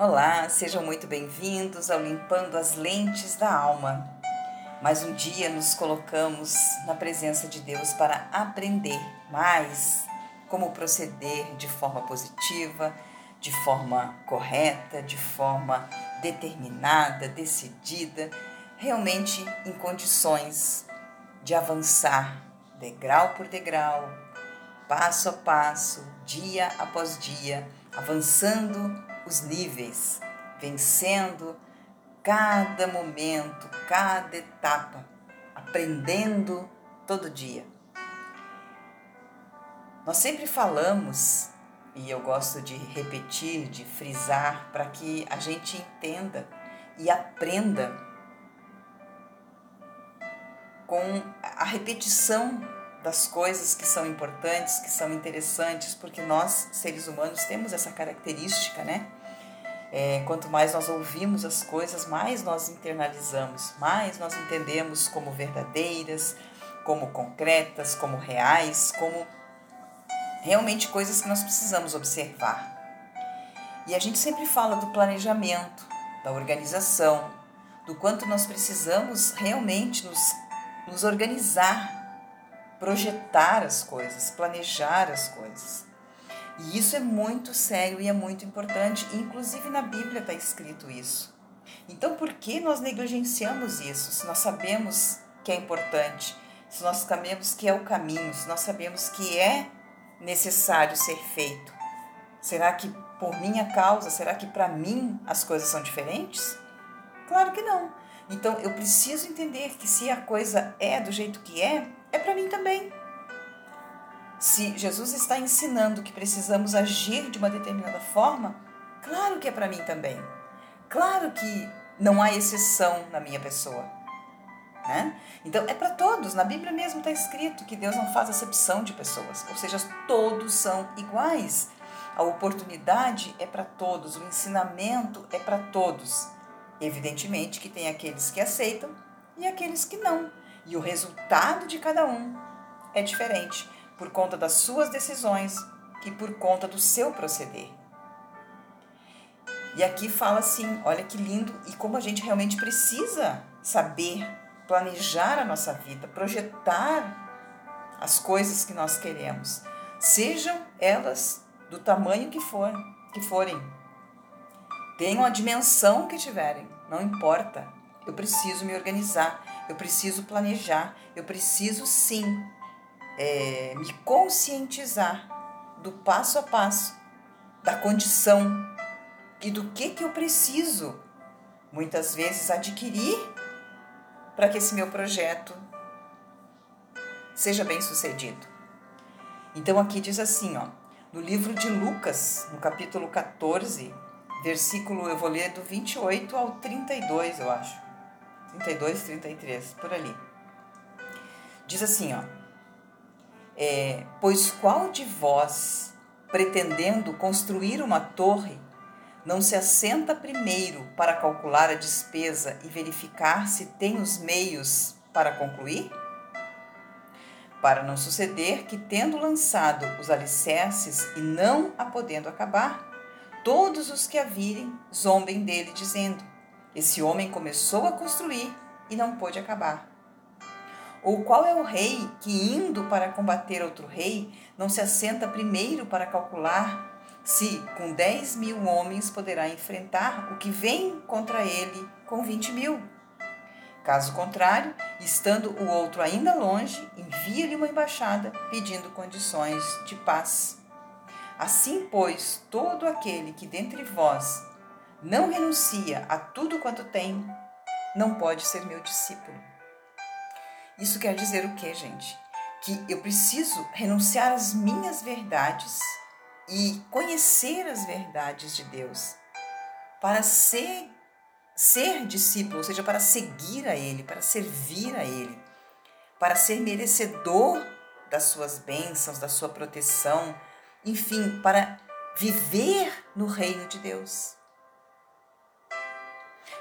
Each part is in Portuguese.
Olá, sejam muito bem-vindos ao Limpando as Lentes da Alma. Mais um dia nos colocamos na presença de Deus para aprender mais como proceder de forma positiva, de forma correta, de forma determinada, decidida, realmente em condições de avançar degrau por degrau, passo a passo, dia após dia, avançando os níveis, vencendo cada momento, cada etapa, aprendendo todo dia. Nós sempre falamos, e eu gosto de repetir, de frisar, para que a gente entenda e aprenda com a repetição das coisas que são importantes, que são interessantes, porque nós, seres humanos, temos essa característica, né? É, quanto mais nós ouvimos as coisas, mais nós internalizamos, mais nós entendemos como verdadeiras, como concretas, como reais, como realmente coisas que nós precisamos observar. E a gente sempre fala do planejamento, da organização, do quanto nós precisamos realmente nos, nos organizar, projetar as coisas, planejar as coisas. E isso é muito sério e é muito importante, inclusive na Bíblia está escrito isso. Então, por que nós negligenciamos isso? Se nós sabemos que é importante, se nós sabemos que é o caminho, se nós sabemos que é necessário ser feito, será que por minha causa, será que para mim as coisas são diferentes? Claro que não. Então, eu preciso entender que se a coisa é do jeito que é, é para mim também. Se Jesus está ensinando que precisamos agir de uma determinada forma, claro que é para mim também. Claro que não há exceção na minha pessoa. Né? Então é para todos. Na Bíblia mesmo está escrito que Deus não faz acepção de pessoas, ou seja, todos são iguais. A oportunidade é para todos, o ensinamento é para todos. Evidentemente que tem aqueles que aceitam e aqueles que não. E o resultado de cada um é diferente por conta das suas decisões e por conta do seu proceder. E aqui fala assim: olha que lindo e como a gente realmente precisa saber planejar a nossa vida, projetar as coisas que nós queremos, sejam elas do tamanho que for, que forem. Tenham a dimensão que tiverem, não importa. Eu preciso me organizar, eu preciso planejar, eu preciso sim é, me conscientizar do passo a passo, da condição e do que, que eu preciso, muitas vezes, adquirir para que esse meu projeto seja bem sucedido. Então aqui diz assim, ó, no livro de Lucas, no capítulo 14, versículo, eu vou ler do 28 ao 32, eu acho. 32, 33, por ali. Diz assim, ó: é, Pois qual de vós, pretendendo construir uma torre, não se assenta primeiro para calcular a despesa e verificar se tem os meios para concluir? Para não suceder que, tendo lançado os alicerces e não a podendo acabar, todos os que a virem zombem dele, dizendo: Esse homem começou a construir e não pôde acabar. Ou qual é o rei que, indo para combater outro rei, não se assenta primeiro para calcular se com 10 mil homens poderá enfrentar o que vem contra ele com 20 mil? Caso contrário, estando o outro ainda longe, envia-lhe uma embaixada pedindo condições de paz. Assim, pois, todo aquele que dentre vós não renuncia a tudo quanto tem, não pode ser meu discípulo. Isso quer dizer o que, gente? Que eu preciso renunciar às minhas verdades e conhecer as verdades de Deus para ser ser discípulo, ou seja, para seguir a ele, para servir a ele, para ser merecedor das suas bênçãos, da sua proteção, enfim, para viver no reino de Deus.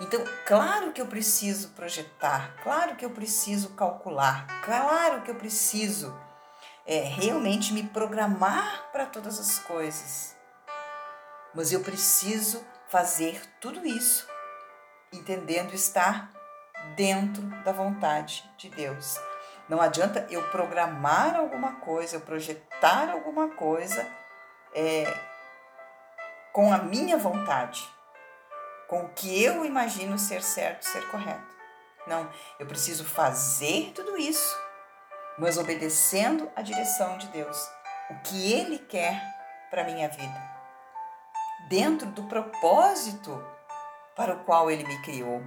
Então, claro que eu preciso projetar, claro que eu preciso calcular, claro que eu preciso é, realmente me programar para todas as coisas. Mas eu preciso fazer tudo isso, entendendo estar dentro da vontade de Deus. Não adianta eu programar alguma coisa, eu projetar alguma coisa é, com a minha vontade, com o que eu imagino ser certo, ser correto. Não, eu preciso fazer tudo isso, mas obedecendo a direção de Deus, o que Ele quer para minha vida, dentro do propósito para o qual Ele me criou.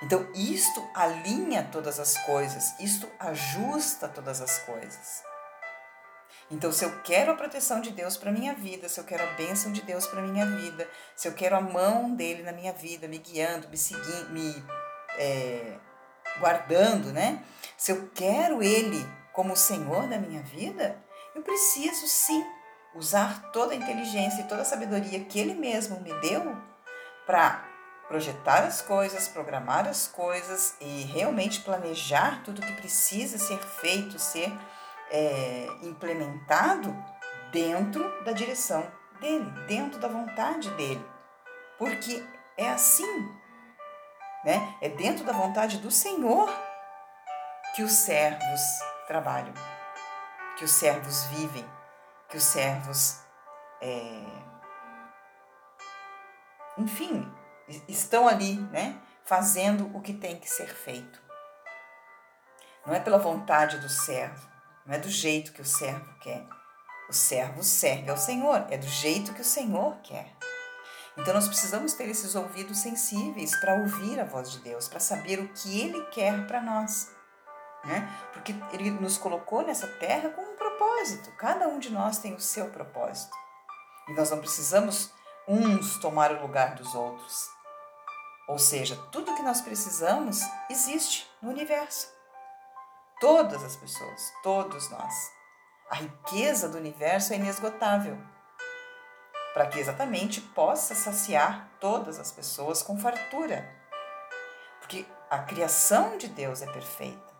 Então, isto alinha todas as coisas, isto ajusta todas as coisas. Então, se eu quero a proteção de Deus para minha vida, se eu quero a bênção de Deus para minha vida, se eu quero a mão dele na minha vida, me guiando, me seguindo, me é, guardando, né? Se eu quero ele como o Senhor da minha vida, eu preciso sim usar toda a inteligência e toda a sabedoria que ele mesmo me deu para projetar as coisas, programar as coisas e realmente planejar tudo que precisa ser feito, ser é, implementado dentro da direção dele, dentro da vontade dele. Porque é assim, né? É dentro da vontade do Senhor que os servos trabalham, que os servos vivem, que os servos, é, enfim, estão ali, né, fazendo o que tem que ser feito. Não é pela vontade do servo, não é do jeito que o servo quer. O servo serve ao Senhor, é do jeito que o Senhor quer. Então nós precisamos ter esses ouvidos sensíveis para ouvir a voz de Deus, para saber o que Ele quer para nós. Né? Porque Ele nos colocou nessa terra com um propósito. Cada um de nós tem o seu propósito. E nós não precisamos uns tomar o lugar dos outros. Ou seja, tudo que nós precisamos existe no universo. Todas as pessoas, todos nós. A riqueza do universo é inesgotável, para que exatamente possa saciar todas as pessoas com fartura. Porque a criação de Deus é perfeita.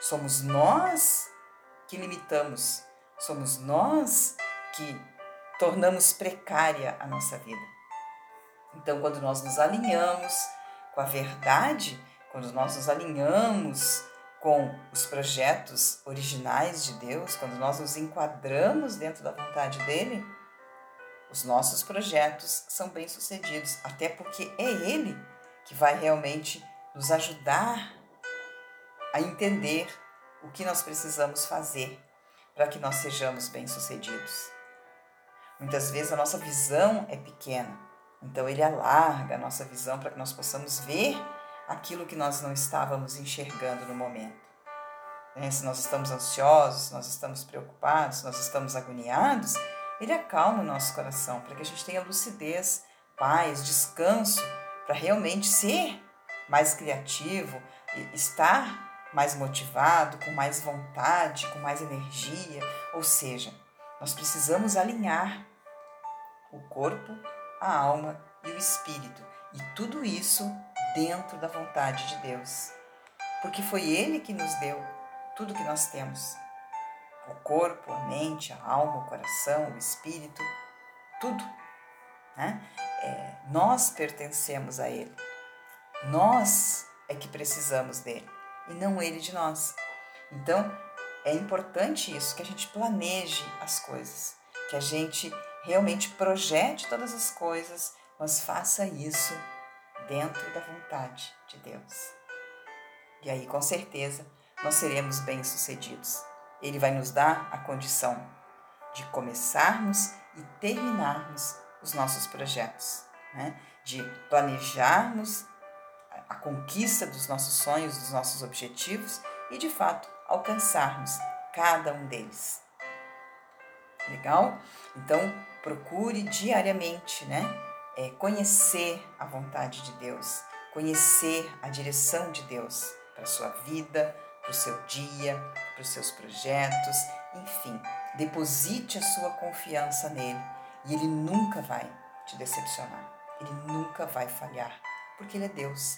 Somos nós que limitamos, somos nós que tornamos precária a nossa vida. Então, quando nós nos alinhamos com a verdade, quando nós nos alinhamos com os projetos originais de Deus, quando nós nos enquadramos dentro da vontade dele, os nossos projetos são bem-sucedidos, até porque é ele que vai realmente nos ajudar a entender o que nós precisamos fazer para que nós sejamos bem-sucedidos. Muitas vezes a nossa visão é pequena, então ele alarga a nossa visão para que nós possamos ver aquilo que nós não estávamos enxergando no momento. Né? Se nós estamos ansiosos, nós estamos preocupados, nós estamos agoniados, ele acalma o nosso coração para que a gente tenha lucidez, paz, descanso, para realmente ser mais criativo, estar mais motivado, com mais vontade, com mais energia. Ou seja, nós precisamos alinhar o corpo a alma e o espírito, e tudo isso dentro da vontade de Deus. Porque foi Ele que nos deu tudo que nós temos: o corpo, a mente, a alma, o coração, o espírito, tudo. Né? É, nós pertencemos a Ele. Nós é que precisamos dele e não ele de nós. Então, é importante isso, que a gente planeje as coisas, que a gente realmente projete todas as coisas, mas faça isso dentro da vontade de Deus. E aí, com certeza, nós seremos bem-sucedidos. Ele vai nos dar a condição de começarmos e terminarmos os nossos projetos, né? de planejarmos a conquista dos nossos sonhos, dos nossos objetivos e, de fato, alcançarmos cada um deles. Legal? Então, procure diariamente, né? É, conhecer a vontade de Deus, conhecer a direção de Deus para a sua vida, para o seu dia, para os seus projetos, enfim. Deposite a sua confiança nele e ele nunca vai te decepcionar, ele nunca vai falhar, porque ele é Deus.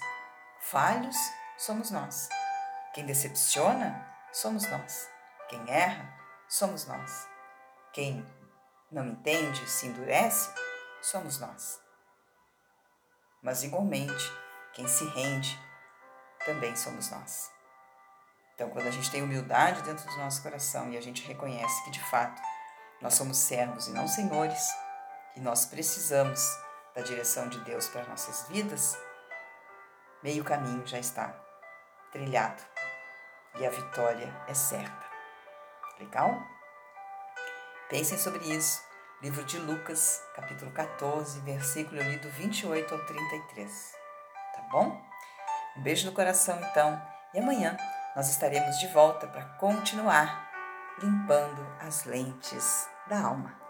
Falhos somos nós. Quem decepciona somos nós. Quem erra somos nós. Quem não entende, se endurece, somos nós. Mas igualmente quem se rende também somos nós. Então, quando a gente tem humildade dentro do nosso coração e a gente reconhece que de fato nós somos servos e não senhores, e nós precisamos da direção de Deus para nossas vidas, meio caminho já está trilhado e a vitória é certa. Legal? Pensem sobre isso. Livro de Lucas, capítulo 14, versículo lido 28 ao 33. Tá bom? Um beijo no coração então, e amanhã nós estaremos de volta para continuar limpando as lentes da alma.